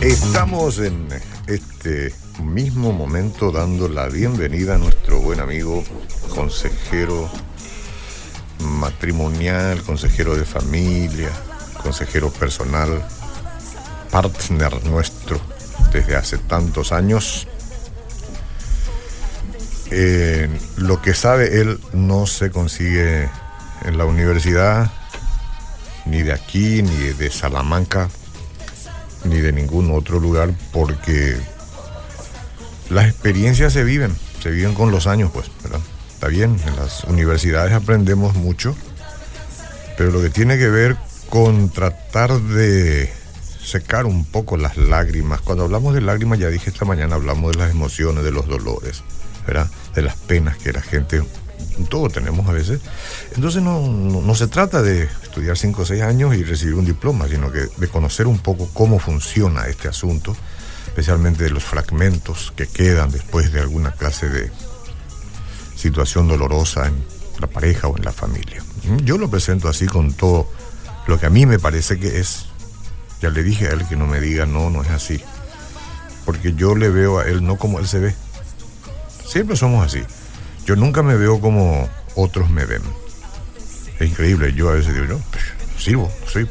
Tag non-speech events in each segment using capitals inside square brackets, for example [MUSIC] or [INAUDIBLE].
Estamos en este mismo momento dando la bienvenida a nuestro buen amigo, consejero matrimonial, consejero de familia, consejero personal, partner nuestro desde hace tantos años. Lo que sabe él no se consigue en la universidad, ni de aquí, ni de Salamanca, ni de ningún otro lugar, porque las experiencias se viven, se viven con los años, pues, ¿verdad? Está bien, en las universidades aprendemos mucho, pero lo que tiene que ver con tratar de secar un poco las lágrimas. Cuando hablamos de lágrimas, ya dije esta mañana, hablamos de las emociones, de los dolores, ¿verdad? De las penas que la gente, todo tenemos a veces. Entonces no, no, se trata de estudiar 5 o 6 años y recibir un diploma, sino que de conocer un poco cómo funciona este asunto, especialmente de los fragmentos que quedan después de alguna clase de situación dolorosa en la pareja o en la familia. Yo lo presento así con todo lo que a mí me parece que es ya le dije a él que no me diga, no, no es así. Porque yo le veo a él no como él se ve. Siempre somos así. Yo nunca me veo como otros me ven. Es increíble. Yo a veces digo, no, pues, sirvo, soy,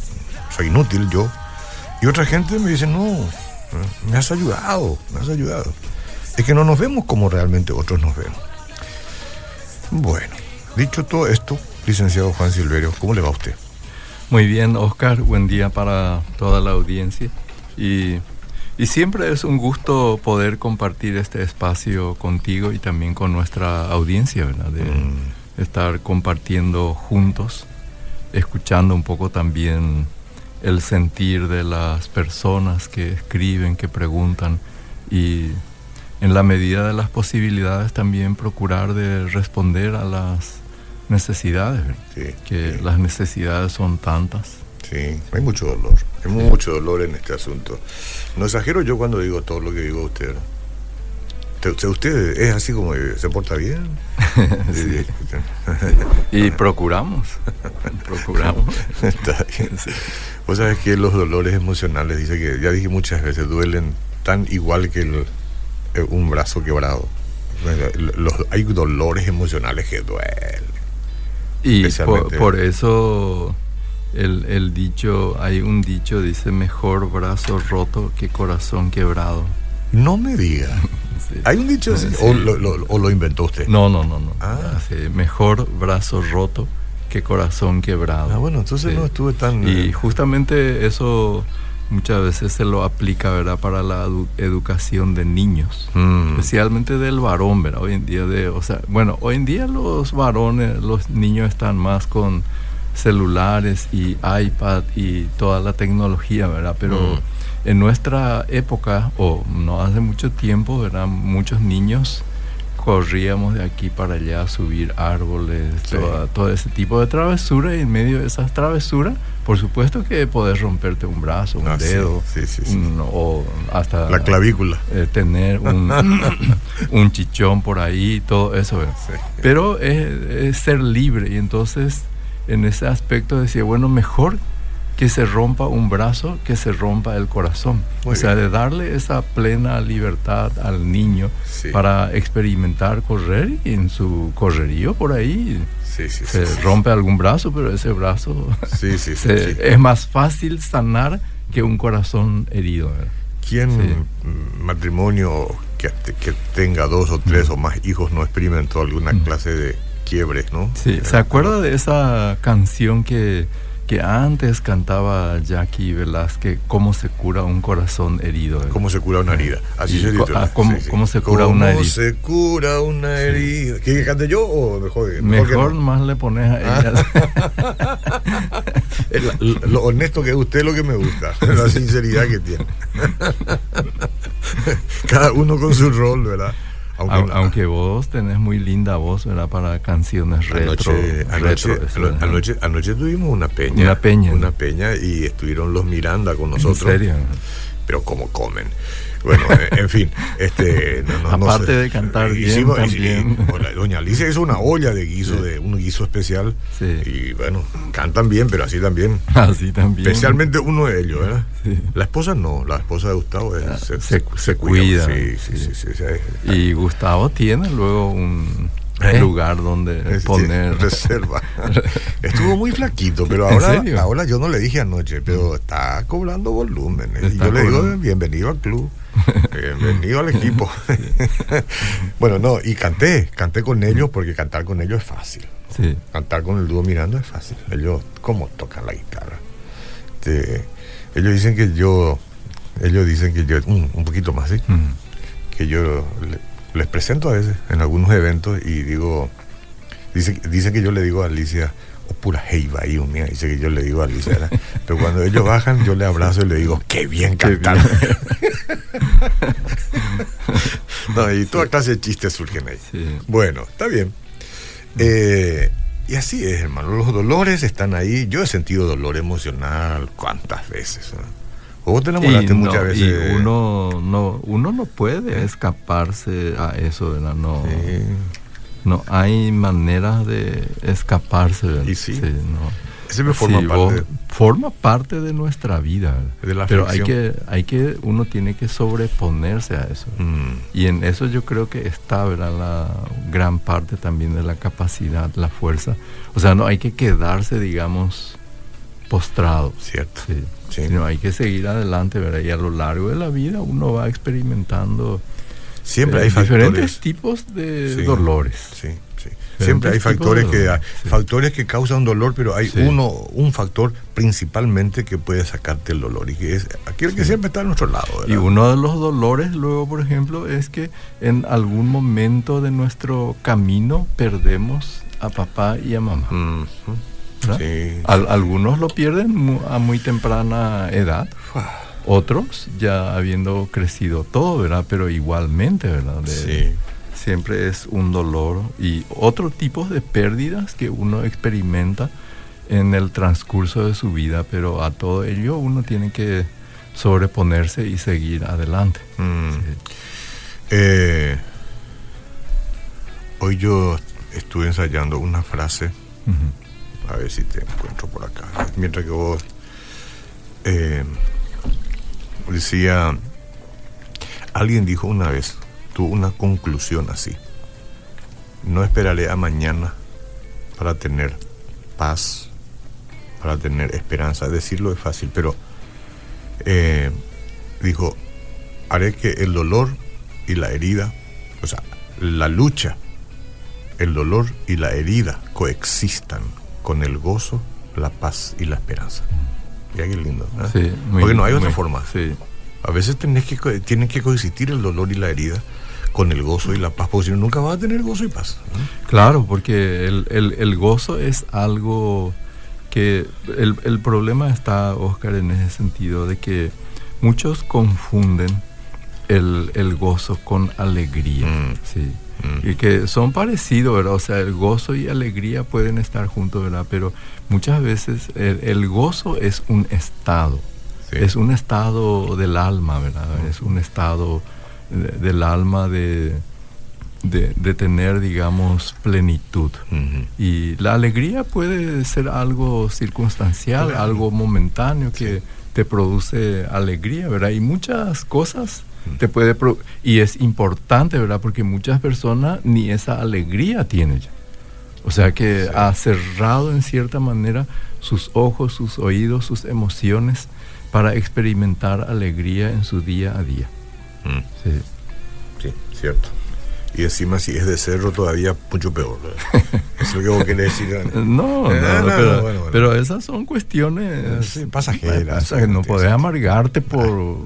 soy inútil yo. Y otra gente me dice, no, me has ayudado, me has ayudado. Es que no nos vemos como realmente otros nos ven. Bueno, dicho todo esto, licenciado Juan Silverio, ¿cómo le va a usted? Muy bien, Oscar, buen día para toda la audiencia. Y, siempre es un gusto poder compartir este espacio contigo y también con nuestra audiencia, ¿verdad? De mm. estar compartiendo juntos, escuchando un poco también el sentir de las personas que escriben, que preguntan y en la medida de las posibilidades también procurar de responder a las necesidades, que las necesidades son tantas. Sí, hay mucho dolor, hay mucho dolor en este asunto. No exagero yo cuando digo todo lo que digo usted. ¿Usted es así como se porta bien? [LAUGHS] y procuramos, [LAUGHS] procuramos. Está bien. Vos sabés que los dolores emocionales, dice que, ya dije muchas veces, duelen tan igual que eh, un brazo quebrado. Los, hay dolores emocionales que duelen y por, eso el, dicho, hay un dicho, dice mejor brazo roto que corazón quebrado. No me diga. [LAUGHS] ¿Hay un dicho así? ¿O, lo, inventó usted? No, no, no, no. Ah. mejor brazo roto que corazón quebrado. Ah, bueno, entonces no estuve tan... Y justamente eso muchas veces se lo aplica, ¿verdad? Para la educación de niños, mm. especialmente del varón, ¿verdad? Hoy en día de, o sea, bueno, hoy en día los varones, los niños están más con celulares y iPad y toda la tecnología, ¿verdad? Pero mm. en nuestra época, o no hace mucho tiempo, ¿verdad? Muchos niños corríamos de aquí para allá a subir árboles, todo ese tipo de travesura y en medio de esas travesuras, por supuesto que podés romperte un brazo, un ah, dedo, o hasta la clavícula, eh, tener un, [LAUGHS] un, chichón por ahí, todo eso. Pero es, ser libre y entonces en ese aspecto decía, bueno, mejor que se rompa un brazo, que se rompa el corazón. o sea, de darle esa plena libertad al niño para experimentar correr y en su correrío por ahí se rompe algún brazo, pero ese brazo [LAUGHS] es más fácil sanar que un corazón herido. ¿Quién matrimonio que, que, tenga dos o tres o más hijos no experimentó alguna clase de quiebre, no? Sí, ¿se acuerda de esa canción que que antes cantaba Jackie Velázquez, cómo se cura un corazón herido. ¿Cómo se cura una herida? Así se dice. Ah, ¿cómo, ¿cómo, se cura una herida? ¿Cómo se cura una herida? ¿Quieres que cante yo o mejor? Mejor, más le pones a ella. [LAUGHS] lo, honesto que es usted lo que me gusta, [LAUGHS] la sinceridad que tiene. [LAUGHS] Cada uno con su rol, ¿verdad? Aunque, vos tenés muy linda voz, ¿verdad? Para canciones retro. Anoche, anoche, tuvimos una peña. Una peña. Una peña y estuvieron los Miranda con nosotros. ¿En serio? pero como comen. Bueno, eh, en fin, este, aparte de cantar bien, también. doña Alicia hizo una olla de guiso, de un guiso especial, y bueno, cantan bien, pero así también. Así también. Especialmente uno de ellos, ¿verdad? La esposa no, la esposa de Gustavo ah, se, cuida. Sí, sí, sí, Y Gustavo tiene luego un ¿Eh? lugar donde poner reserva. [LAUGHS] Estuvo muy flaquito, pero ahora, ahora yo no le dije anoche, pero está cobrando volumen. Y yo le digo bienvenido al club, bienvenido al equipo. [LAUGHS] bueno, no, y canté, canté con ellos porque cantar con ellos es fácil. Cantar con el dúo mirando es fácil. Ellos, ¿cómo tocan la guitarra? Este, ellos dicen que yo, ellos dicen que yo, un, un poquito más, ¿sí? Que yo les presento a veces en algunos eventos y digo, dice, dice que yo le digo a Alicia, pura heiva ahí, mía, dice que yo le digo a Alicia, [LAUGHS] pero cuando ellos bajan yo le abrazo y le digo, qué bien cantar. [LAUGHS] no, y toda clase de chistes surgen ahí. Bueno, está bien. Eh, y así es, hermano, los dolores están ahí. Yo he sentido dolor emocional cuántas veces. ¿O te enamoraste muchas veces? uno no, uno no puede escaparse a eso, ¿verdad? No, no hay maneras de escaparse, ¿verdad? Y sí. no. forma, parte. forma parte de nuestra vida. Pero hay que, hay que, uno tiene que sobreponerse a eso. Mm. Y en eso yo creo que está ¿verdad? la gran parte también de la capacidad, la fuerza. O sea, no hay que quedarse, digamos, postrado. Cierto. Sí. Sino hay que seguir adelante, ¿verdad? Y a lo largo de la vida uno va experimentando siempre hay eh, diferentes tipos de dolores. Sí, sí. Siempre hay factores que factores que causan dolor, pero hay uno un factor principalmente que puede sacarte el dolor y que es aquel que siempre está a nuestro lado. Y uno de los dolores luego, por ejemplo, es que en algún momento de nuestro camino perdemos a papá y a mamá. Algunos lo pierden a muy temprana edad, otros ya habiendo crecido todo, ¿verdad? Pero igualmente, ¿verdad? Siempre es un dolor y otro tipo de pérdidas que uno experimenta en el transcurso de su vida, pero a todo ello uno tiene que sobreponerse y seguir adelante. Mm. Eh, hoy yo estuve ensayando una frase a ver si te encuentro por acá. Mientras que vos eh, decía, alguien dijo una vez, tuvo una conclusión así. No esperaré a mañana para tener paz, para tener esperanza. Decirlo es fácil, pero eh, dijo, haré que el dolor y la herida, o sea, la lucha, el dolor y la herida coexistan con el gozo, la paz y la esperanza. Mira qué lindo. ¿eh? Porque no hay otra forma. A veces tenés que, tienen que coexistir el dolor y la herida con el gozo y la paz, porque si no, nunca vas a tener gozo y paz. Claro, porque el, gozo es algo que el, problema está, Oscar, en ese sentido de que muchos confunden el, gozo con alegría. Mm. Sí. Y que son parecidos, ¿verdad? O sea, el gozo y alegría pueden estar juntos, ¿verdad? Pero muchas veces el, gozo es un estado. Es un estado del alma, ¿verdad? Es un estado del alma de, de, tener, digamos, plenitud. Y la alegría puede ser algo circunstancial, algo momentáneo que te produce alegría, ¿verdad? Y muchas cosas te puede y es importante, ¿verdad? Porque muchas personas ni esa alegría tienen ya. O sea que ha cerrado en cierta manera sus ojos, sus oídos, sus emociones para experimentar alegría en su día a día. Mm. Sí. sí, cierto. Y encima si es de cerro todavía mucho peor. Eso [LAUGHS] es lo que vos querés decir. No, no, pero, pero, esas son cuestiones pasajeras. no podés amargarte por... [LAUGHS]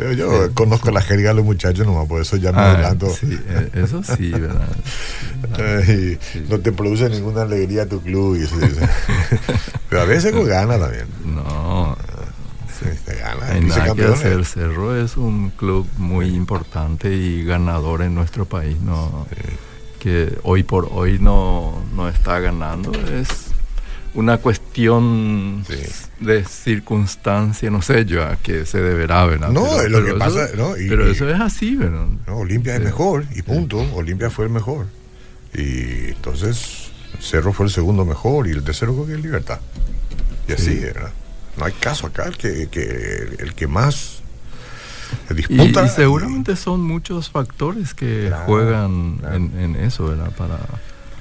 Pero yo conozco la jerga de los muchachos nomás, por eso ya me ah, adelanto. Sí, eh, eso sí, ¿verdad? [LAUGHS] No te produce ninguna alegría tu club. Y pero a veces con gana también. No. Hay nada que hacer. Cerro es un club muy importante y ganador en nuestro país. No, que hoy por hoy no, no está ganando. Es una cuestión de circunstancia, no sé yo a qué se deberá, ¿verdad? No, pero, lo que pasa, no, pero eso es así, ¿verdad? No, Olimpia es mejor y punto. Olimpia fue el mejor. Y entonces Cerro fue el segundo mejor y el tercero creo que es Libertad. Y así, ¿verdad? No hay caso acá, el que, que, el que más disputa. Y, seguramente son muchos factores que juegan En, en, eso, ¿verdad? Para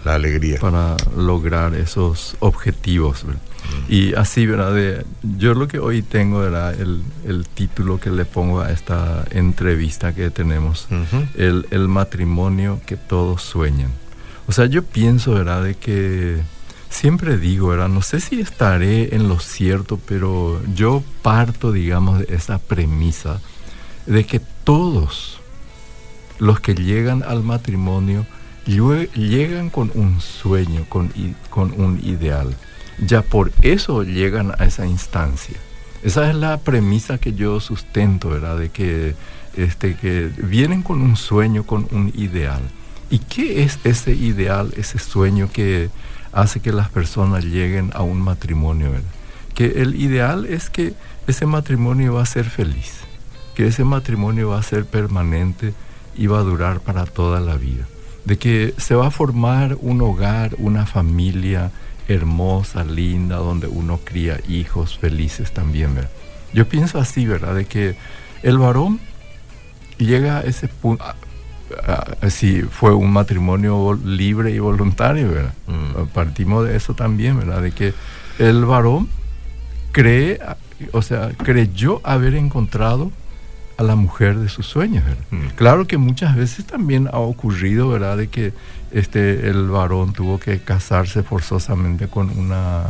la alegría. Para lograr esos objetivos. Mm. Y así, ¿verdad? De, yo lo que hoy tengo, era El, el, título que le pongo a esta entrevista que tenemos, el, el, matrimonio que todos sueñan. O sea, yo pienso, ¿verdad? De que siempre digo, ¿verdad? No sé si estaré en lo cierto, pero yo parto, digamos, de esa premisa de que todos los que llegan al matrimonio llegan con un sueño, con, con un ideal. Ya por eso llegan a esa instancia. Esa es la premisa que yo sustento, ¿verdad? De que, este, que vienen con un sueño, con un ideal. ¿Y qué es ese ideal, ese sueño que hace que las personas lleguen a un matrimonio? ¿verdad? Que el ideal es que ese matrimonio va a ser feliz, que ese matrimonio va a ser permanente y va a durar para toda la vida de que se va a formar un hogar, una familia hermosa, linda, donde uno cría hijos felices también, ¿verdad? Yo pienso así, ¿verdad? De que el varón llega a ese punto, si fue un matrimonio libre y voluntario, ¿verdad? Mm. Partimos de eso también, ¿verdad? De que el varón cree, o sea, creyó haber encontrado a la mujer de sus sueños. Mm. Claro que muchas veces también ha ocurrido, ¿verdad?, de que este, el varón tuvo que casarse forzosamente con una,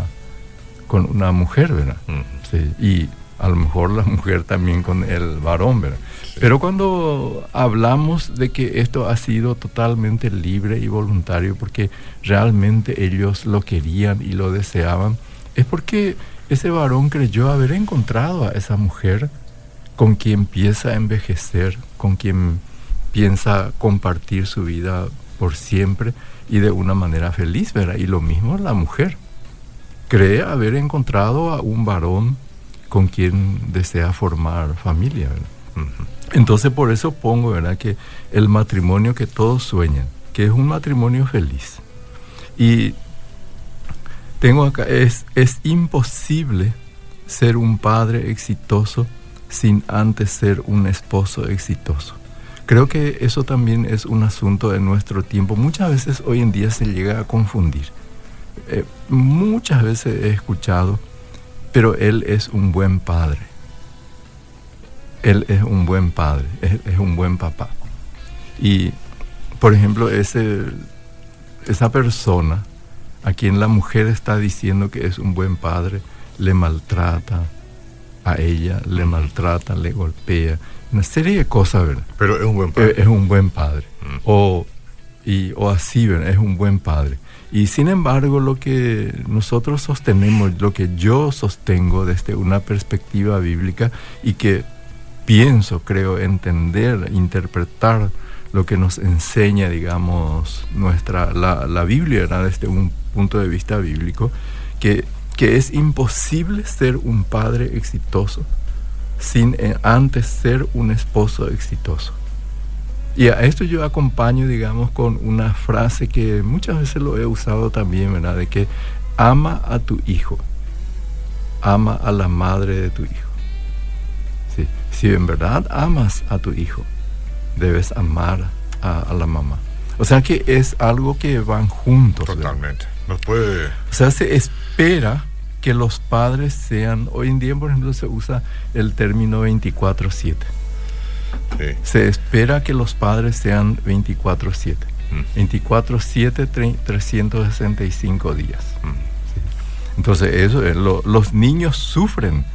con una mujer, ¿verdad? Mm. y a lo mejor la mujer también con el varón, ¿verdad? Pero cuando hablamos de que esto ha sido totalmente libre y voluntario, porque realmente ellos lo querían y lo deseaban, es porque ese varón creyó haber encontrado a esa mujer con quien empieza a envejecer, con quien piensa compartir su vida por siempre y de una manera feliz, ¿verdad? Y lo mismo la mujer. Cree haber encontrado a un varón con quien desea formar familia. Entonces por eso pongo, ¿verdad? Que el matrimonio que todos sueñan, que es un matrimonio feliz. Y tengo acá, es, es imposible ser un padre exitoso sin antes ser un esposo exitoso. Creo que eso también es un asunto de nuestro tiempo. Muchas veces hoy en día se llega a confundir. Eh, muchas veces he escuchado, pero él es un buen padre. Él es un buen padre, es, un buen papá. Y, por ejemplo, ese, esa persona a quien la mujer está diciendo que es un buen padre, le maltrata, a ella, le maltrata, le golpea, una serie de cosas, ¿verdad? Pero es un buen padre. Es, un buen padre. Mm. O, y, o así, ¿verdad? Es un buen padre. Y sin embargo, lo que nosotros sostenemos, lo que yo sostengo desde una perspectiva bíblica y que pienso, creo, entender, interpretar lo que nos enseña, digamos, nuestra, la, la Biblia, desde un punto de vista bíblico, que que es imposible ser un padre exitoso sin eh, antes ser un esposo exitoso. Y a esto yo acompaño, digamos, con una frase que muchas veces lo he usado también, ¿verdad? De que ama a tu hijo, ama a la madre de tu hijo. Si en verdad amas a tu hijo, debes amar a, la mamá. O sea que es algo que van juntos. Totalmente. No puede... O sea, se espera que los padres sean, hoy en día por ejemplo se usa el término 24/7. Se espera que los padres sean 24/7. 24/7, 365 días. Mm. Entonces eso, los niños sufren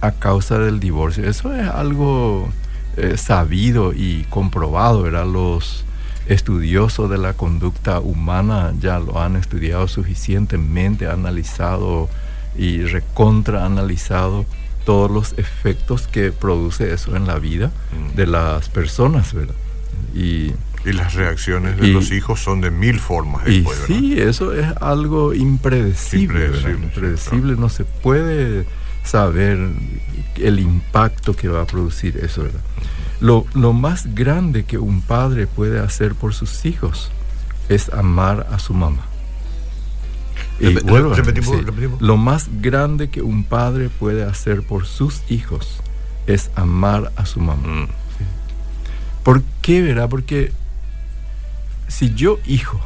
a causa del divorcio. Eso es algo eh, sabido y comprobado, ¿verdad? Los estudiosos de la conducta humana ya lo han estudiado suficientemente, analizado y recontra analizado todos los efectos que produce eso en la vida mm. de las personas, ¿verdad? Y Y las reacciones de los hijos son de mil formas. y sí, eso es algo impredecible. Impredecible, impredecible no se puede saber el impacto que va a producir eso. ¿verdad? Lo, lo más grande que un padre puede hacer por sus hijos es amar a su mamá. Y Lo más grande que un padre puede hacer por sus hijos es amar a su mamá. Mm. ¿Por qué, verdad? Porque si yo, hijo,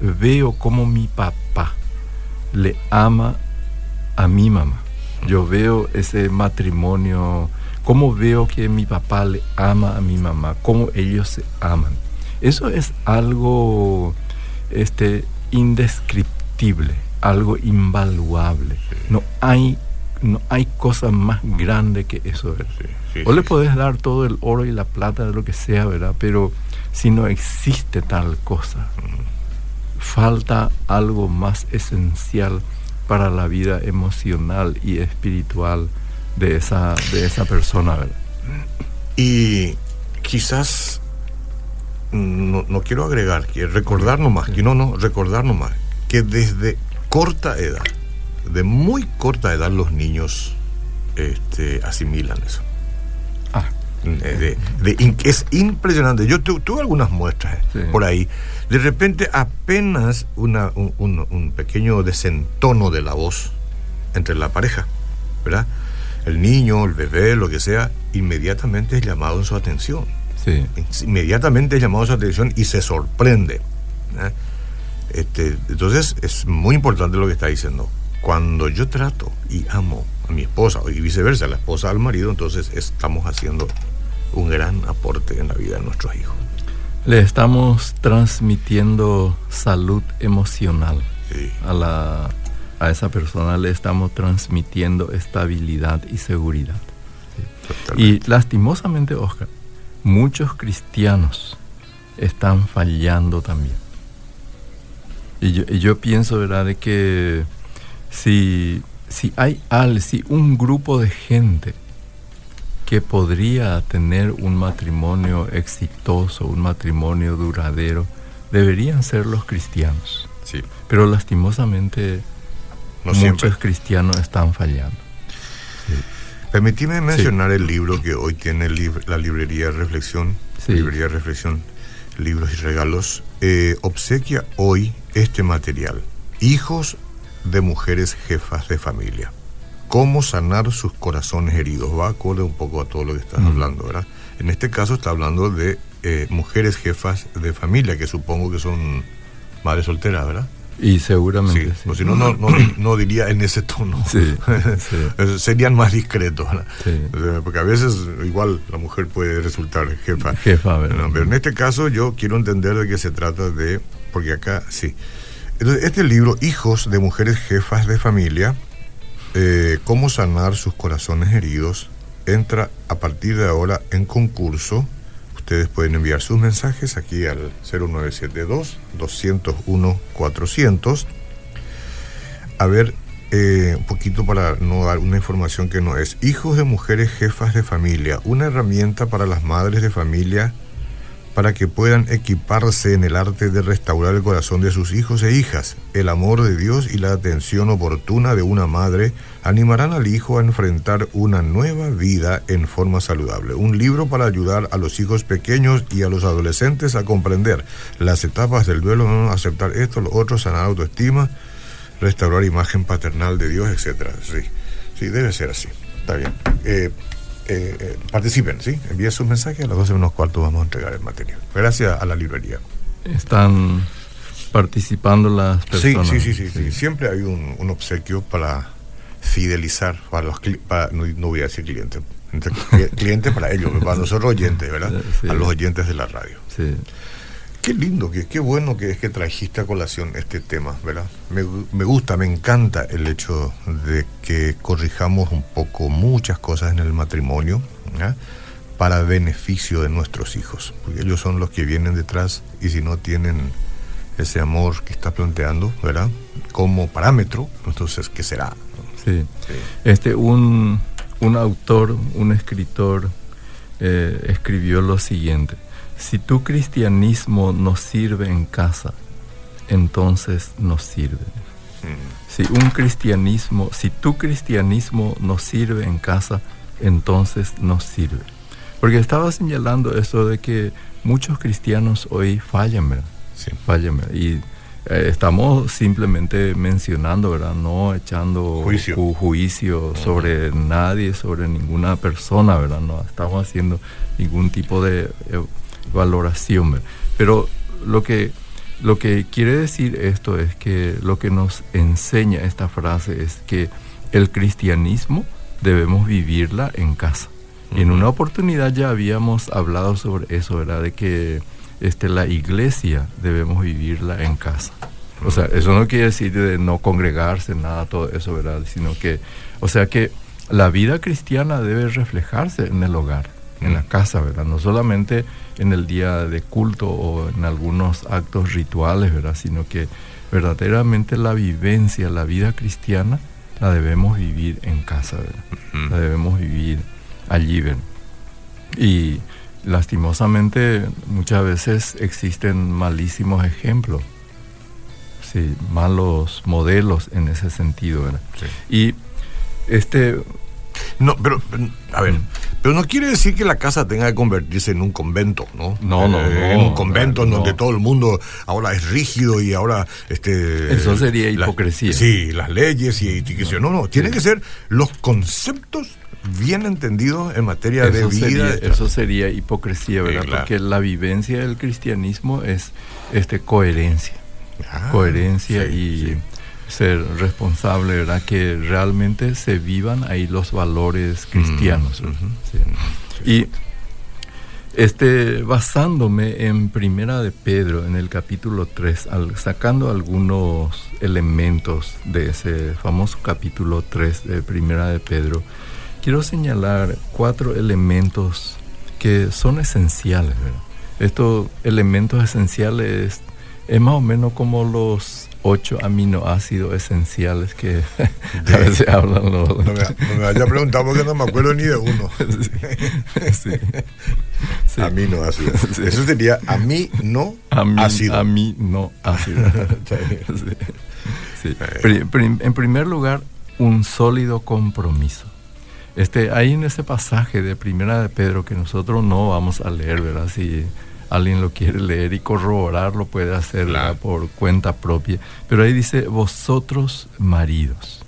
veo como mi papá le ama a mi mamá, yo veo ese matrimonio, cómo veo que mi papá le ama a mi mamá, cómo ellos se aman. Eso es algo este, indescriptible, algo invaluable. No hay, no hay cosa más grande que eso. o le podés dar todo el oro y la plata de lo que sea, ¿verdad? Pero si no existe tal cosa, falta algo más esencial para la vida emocional y espiritual de esa, de esa persona, ¿verdad? Y quizás no, no quiero agregar, recordar nomás, que no, no, recordar nomás, que desde corta edad, de muy corta edad los niños este, asimilan eso. Ah. Eh, de, es impresionante. Yo tuve algunas muestras eh, por ahí. De repente apenas una, un, pequeño desentono de la voz entre la pareja, ¿verdad? El niño, el bebé, lo que sea, inmediatamente es llamado en su atención. Inmediatamente es llamado en su atención y se sorprende. Este, entonces es muy importante lo que está diciendo. Cuando yo trato y amo a mi esposa y viceversa, a la esposa al marido, entonces estamos haciendo un gran aporte en la vida de nuestros hijos. Le estamos transmitiendo salud emocional a, la, a esa persona, le estamos transmitiendo estabilidad y seguridad. Y lastimosamente, Oscar, muchos cristianos están fallando también. Y yo, pienso, ¿verdad?, de que si, si hay al, si un grupo de gente que podría tener un matrimonio exitoso, un matrimonio duradero, deberían ser los cristianos. Sí. Pero lastimosamente muchos cristianos están fallando. Sí. mencionar el libro que hoy tiene la librería Reflexión, librería Reflexión, libros y regalos, eh, obsequia hoy este material. Hijos de mujeres jefas de familia. Cómo sanar sus corazones heridos. Va acorde un poco a todo lo que estás hablando, ¿verdad? En este caso está hablando de eh, mujeres jefas de familia, que supongo que son madres solteras, ¿verdad? Y seguramente. Sí, si no, no, [CLEARS THROAT] no, diría en ese tono. Sí, [LAUGHS] Serían más discretos. Porque a veces igual la mujer puede resultar jefa. Jefa, ¿verdad? pero en este caso yo quiero entender de qué se trata de. Porque acá sí. Entonces, este libro, Hijos de Mujeres Jefas de Familia, eh, Cómo sanar sus corazones heridos, entra a partir de ahora en concurso Ustedes pueden enviar sus mensajes aquí al 0972-201-400. A ver, eh, un poquito para no dar una información que no es. Hijos de mujeres jefas de familia, una herramienta para las madres de familia para que puedan equiparse en el arte de restaurar el corazón de sus hijos e hijas. El amor de Dios y la atención oportuna de una madre animarán al hijo a enfrentar una nueva vida en forma saludable. Un libro para ayudar a los hijos pequeños y a los adolescentes a comprender las etapas del duelo, no aceptar esto, lo otro, sanar autoestima, restaurar imagen paternal de Dios, etc. Sí, sí, debe ser así. Está bien. Eh, eh, eh, participen, ¿sí? Envíen sus mensajes, a las 12 menos cuarto vamos a entregar el material. Gracias a la librería. Están participando las personas. Sí, sí, sí, sí, siempre hay un, obsequio para fidelizar, para los para, no, voy a decir clientes, clientes para ellos, para nosotros oyentes, ¿verdad? [LAUGHS] A los oyentes de la radio. Sí. Qué lindo, qué, qué bueno que es que trajiste a colación este tema, ¿verdad? Me, me, gusta, me encanta el hecho de que corrijamos un poco muchas cosas en el matrimonio para beneficio de nuestros hijos, porque ellos son los que vienen detrás y si no tienen ese amor que está planteando, ¿verdad? Como parámetro, entonces, ¿qué será? Sí. Este, un, un autor, un escritor, eh, escribió lo siguiente si tu cristianismo no sirve en casa, entonces no sirve. Mm. Si un cristianismo, si tu cristianismo no sirve en casa, entonces no sirve. Porque estaba señalando eso de que muchos cristianos hoy fallan, ¿verdad? Sí. Fallan, Y eh, estamos simplemente mencionando, ¿verdad? No echando juicio, sobre nadie, sobre ninguna persona, ¿verdad? No estamos haciendo ningún tipo de eh, valoración, Pero lo que, lo que quiere decir esto es que lo que nos enseña esta frase es que el cristianismo debemos vivirla en casa. En una oportunidad ya habíamos hablado sobre eso, ¿verdad? De que este, la iglesia debemos vivirla en casa. O sea, eso no quiere decir de no congregarse, nada, todo eso, ¿verdad? Sino que, o sea que la vida cristiana debe reflejarse en el hogar, en la casa, ¿verdad? No solamente en el día de culto o en algunos actos rituales, ¿verdad? Sino que verdaderamente la vivencia, la vida cristiana, la debemos vivir en casa, ¿verdad? La debemos vivir allí, ¿verdad? Y lastimosamente muchas veces existen malísimos ejemplos, sí, malos modelos en ese sentido, ¿verdad? Y este... No, pero, a ver, mm. pero no quiere decir que la casa tenga que convertirse en un convento, ¿no? No, no, eh, En un convento en donde todo el mundo ahora es rígido y ahora... este Eso sería hipocresía. sí, las leyes y, y no, no, tienen que ser los conceptos bien entendido en materia de vida. eso sería hipocresía, ¿verdad? Porque la vivencia del cristianismo es este coherencia. Ah, coherencia y ser responsable, ¿verdad? Que realmente se vivan ahí los valores cristianos. Y este, basándome en Primera de Pedro, en el capítulo 3, sacando algunos elementos de ese famoso capítulo 3 de Primera de Pedro, quiero señalar cuatro elementos que son esenciales. Estos elementos esenciales es más o menos como los ocho aminoácidos esenciales que [LAUGHS] a veces hablan los... No me, no haya preguntado porque no me acuerdo ni de [LAUGHS] uno. Sí. sí. Aminoácidos. [LAUGHS] Eso sería amino ácido. Amino ácido. En primer lugar, un sólido compromiso. Este, ahí en ese pasaje de Primera de Pedro que nosotros no vamos a leer, ¿verdad? Si alguien lo quiere leer y corroborar, lo puede hacer por cuenta propia. Pero ahí dice, vosotros maridos.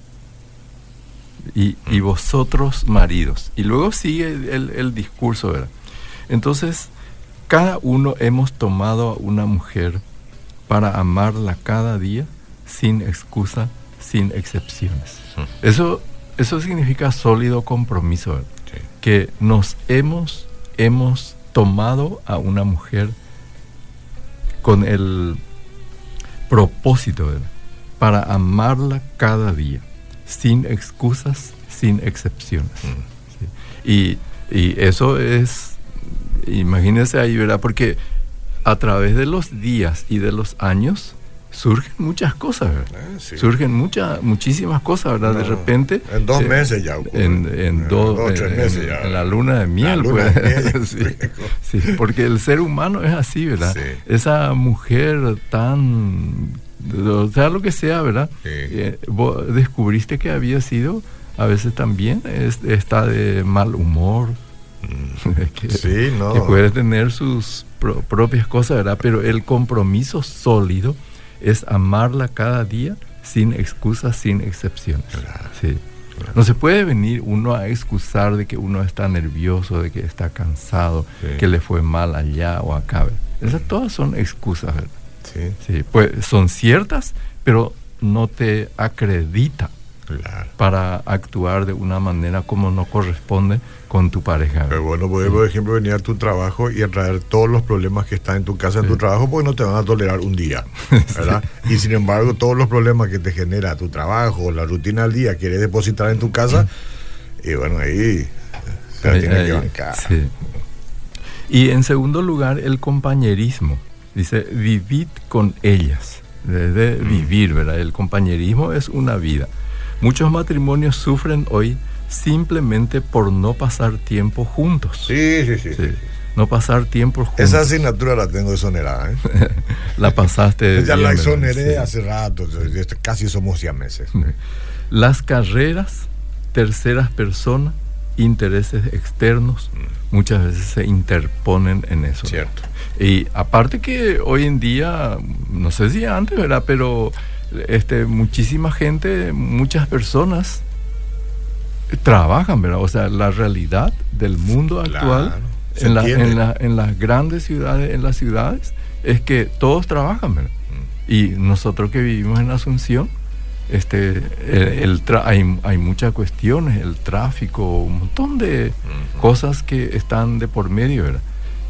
Y, mm. vosotros maridos. Y luego sigue el, el discurso, ¿verdad? Entonces, cada uno hemos tomado a una mujer para amarla cada día, sin excusa, sin excepciones. Mm. Eso eso significa sólido compromiso, que nos hemos, hemos tomado a una mujer con el propósito para amarla cada día, sin excusas, sin excepciones. Mm. Y, y, eso es, imagínense ahí, ¿verdad? Porque a través de los días y de los años, surgen muchas cosas, ¿verdad? Ah, surgen muchas, muchísimas cosas, ¿verdad? de repente. En dos meses ya. En, en, dos, tres meses ya. En la luna de miel, [LAUGHS] pues. sí, porque el ser humano es así, ¿verdad? Esa mujer tan. O sea, lo que sea, ¿verdad? Eh, vos descubriste que había sido, a veces también está de mal humor. Mm. [LAUGHS] que, sí, no. que puede tener sus propias cosas, ¿verdad? Pero el compromiso sólido es amarla cada día sin excusas, sin excepciones. No se puede venir uno a excusar de que uno está nervioso, de que está cansado, que le fue mal allá o acá. Esas todas son excusas, ¿verdad? Sí. Pues son ciertas, pero no te acredita para actuar de una manera como no corresponde con tu pareja. Pero bueno, puedes, por ejemplo, venir a tu trabajo y a traer todos los problemas que están en tu casa, en tu trabajo, porque no te van a tolerar un día, [LAUGHS] ¿verdad? Y sin embargo, todos los problemas que te genera tu trabajo, la rutina del día, quieres depositar en tu casa, y bueno, ahí se tiene que bancar. Y en segundo lugar, el compañerismo. Dice, vivid con ellas. De, mm. vivir, ¿verdad? El compañerismo es una vida. Muchos matrimonios sufren hoy simplemente por no pasar tiempo juntos. Sí, sí, sí. no pasar tiempo juntos. Esa asignatura la tengo exonerada. ¿eh? [LAUGHS] la pasaste. [LAUGHS] ya la exoneré hace rato, casi somos ya meses. Las carreras, terceras personas, intereses externos, muchas veces se interponen en eso. Cierto. Y aparte que hoy en día, no sé si antes, ¿verdad? Pero este, muchísima gente, muchas personas trabajan, ¿verdad? O sea, la realidad del mundo actual en, en, las grandes ciudades, en las ciudades, es que todos trabajan, ¿verdad? Mm. Y nosotros que vivimos en Asunción, este, el, hay, hay, muchas cuestiones, el tráfico, un montón de cosas que están de por medio, ¿verdad?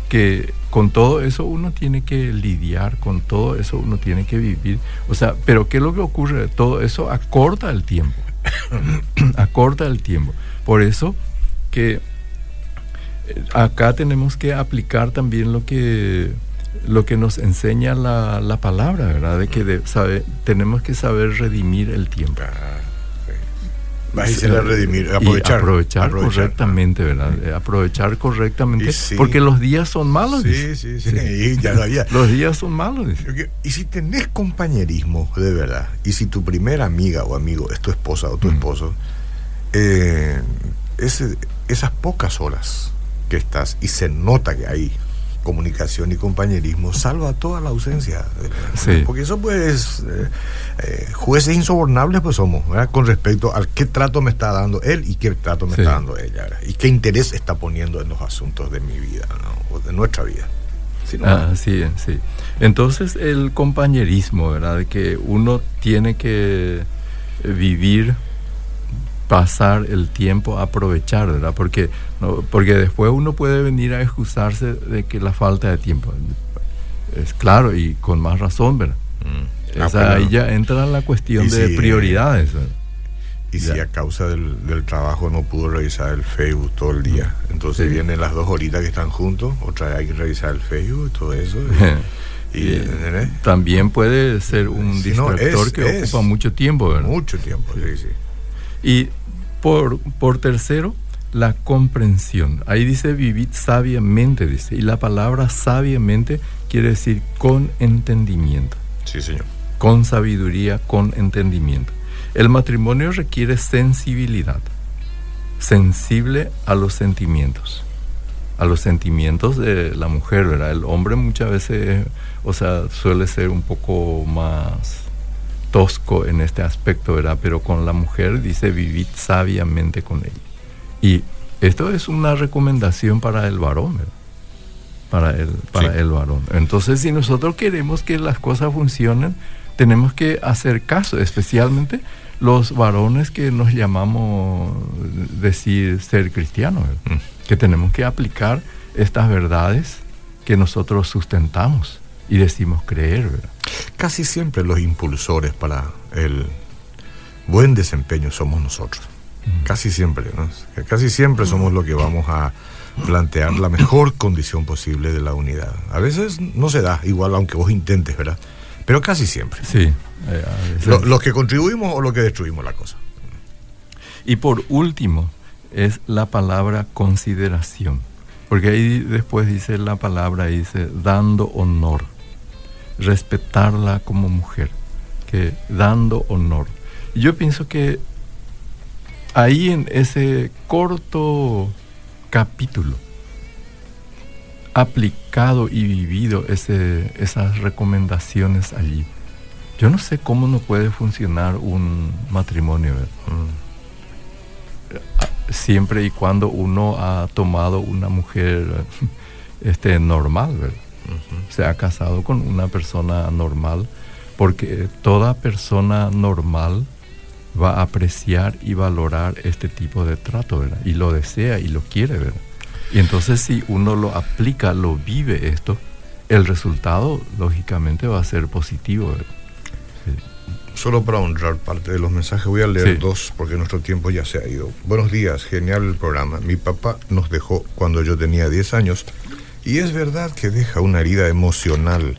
Que con todo eso uno tiene que lidiar, con todo eso uno tiene que vivir. O sea, pero ¿qué es lo que ocurre? Todo eso acorta el tiempo. [CLEARS THROAT] acorta el tiempo. Por eso que eh, acá tenemos que aplicar también lo que lo que nos enseña la, la palabra, ¿verdad? De que sabe, tenemos que saber redimir el tiempo. Ah, redimir, aprovechar, aprovechar, correctamente, ¿verdad? Aprovechar correctamente, porque los días son malos. Sí, sí, sí. los días son malos. Y si tenés compañerismo, de verdad, y si tu primera amiga o amigo es tu esposa o tu esposo, eh, esas pocas horas que estás y se nota que hay comunicación y compañerismo salva toda la ausencia. Porque eso pues, eh, eh, jueces insobornables pues somos, con respecto al qué trato me está dando él y qué trato me está dando ella, y qué interés está poniendo en los asuntos de mi vida, o de nuestra vida. ah, sí, sí. Entonces el compañerismo, ¿verdad? De que uno tiene que vivir pasar el tiempo, aprovechar, ¿verdad? Porque, no, porque después uno puede venir a excusarse de que la falta de tiempo. Es claro, y con más razón, ¿verdad? Mm. Ah, ahí ya entra la cuestión de prioridades. Y si a causa del, trabajo no pudo revisar el Facebook todo el día, entonces vienen las dos horitas que están juntos, otra vez hay que revisar el Facebook, todo eso. Y, [LAUGHS] también puede ser un distractor que ocupa mucho tiempo, ¿verdad? Mucho tiempo, sí, sí. Y por, por tercero, la comprensión. Ahí dice vivid sabiamente, dice. Y la palabra sabiamente quiere decir con entendimiento. Sí, señor. Con sabiduría, con entendimiento. El matrimonio requiere sensibilidad. Sensible a los sentimientos. A los sentimientos de la mujer, ¿verdad? El hombre muchas veces, o sea, suele ser un poco más tosco en este aspecto, ¿verdad? Pero con la mujer dice vivid sabiamente con ella. Y esto es una recomendación para el varón, ¿verdad? Para el, para el varón. Entonces, si nosotros queremos que las cosas funcionen, tenemos que hacer caso, especialmente los varones que nos llamamos decir ser cristianos, mm. que tenemos que aplicar estas verdades que nosotros sustentamos y decimos creer, ¿verdad? Casi siempre los impulsores para el buen desempeño somos nosotros. Casi siempre, ¿no? Casi siempre somos los que vamos a plantear la mejor condición posible de la unidad. A veces no se da, igual aunque vos intentes, ¿verdad? Pero casi siempre. Sí. Eh, los que contribuimos o los que destruimos la cosa. Y por último, es la palabra consideración. Porque ahí después dice la palabra, dice dando honor respetarla como mujer, que dando honor. yo pienso que ahí en ese corto capítulo, aplicado y vivido ese, esas recomendaciones allí, yo no sé cómo no puede funcionar un matrimonio. Mm. Siempre y cuando uno ha tomado una mujer [LAUGHS] este, normal, ¿verdad? Se ha casado con una persona normal, porque toda persona normal va a apreciar y valorar este tipo de trato, ¿verdad? Y lo desea y lo quiere, ¿verdad? Y entonces si uno lo aplica, lo vive esto, el resultado lógicamente va a ser positivo, ¿verdad? Solo para honrar parte de los mensajes voy a leer dos porque nuestro tiempo ya se ha ido. Buenos días, genial el programa. Mi papá nos dejó cuando yo tenía 10 años y es verdad que deja una herida emocional.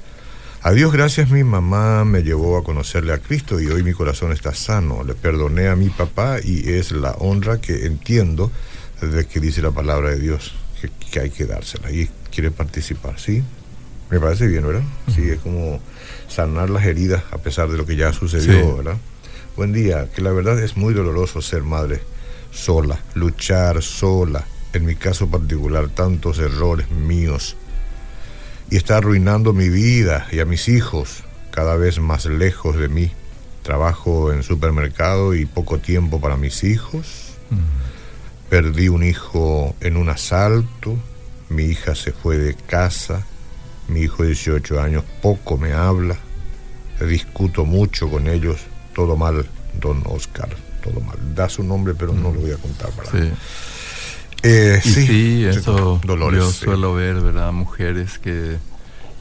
A Dios gracias mi mamá me llevó a conocerle a Cristo y hoy mi corazón está sano. Le perdoné a mi papá y es la honra que entiendo de que dice la palabra de Dios. que, hay que dársela y quiere participar, ¿sí? Me parece bien, ¿verdad? Sí, es como sanar las heridas a pesar de lo que ya sucedió, ¿verdad? Buen día, que la verdad es muy doloroso ser madre sola, luchar sola, en mi caso particular, tantos errores míos, y está arruinando mi vida y a mis hijos cada vez más lejos de mí. Trabajo en supermercado y poco tiempo para mis hijos. Perdí un hijo en un asalto. Mi hija se fue de casa. Mi hijo de 18 años poco me habla. Discuto mucho con ellos. Todo mal, don Oscar. Todo mal. Da su nombre, pero no lo voy a contar para. Sí. Eh, sí, sí, eso Dolores, yo suelo ver, ¿verdad? Mujeres que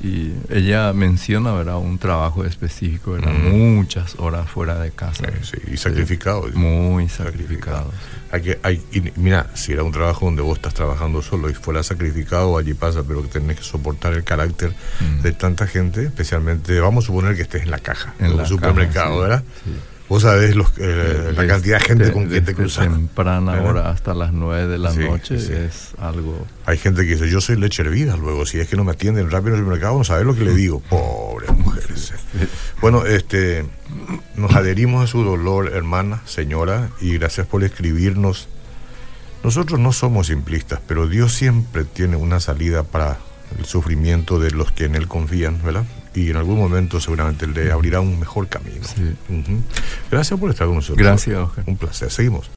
y ella menciona, ¿verdad? Un trabajo específico, ¿verdad? Muchas horas fuera de casa. sí, y sacrificado. muy sacrificado. Hay que, hay, mira, si era un trabajo donde vos estás trabajando solo y fuera sacrificado, allí pasa, pero que tenés que soportar el carácter de tanta gente, especialmente, vamos a suponer que estés en la caja, en el supermercado, ¿verdad? Vos sabés los, eh, la cantidad de gente con quien te cruzas. temprana hora hasta las 9 de la noche es algo... Hay gente que dice, yo soy leche hervida luego, si es que no me atienden rápido en el mercado, no sabés lo que le digo. [LAUGHS] Pobres mujeres. Bueno, este, nos adherimos a su dolor, hermana, señora, y gracias por escribirnos. Nosotros no somos simplistas, pero Dios siempre tiene una salida para el sufrimiento de los que en Él confían, ¿verdad? Y en algún momento seguramente le abrirá un mejor camino. Gracias por estar con nosotros. Gracias, Oscar. Un placer. Seguimos.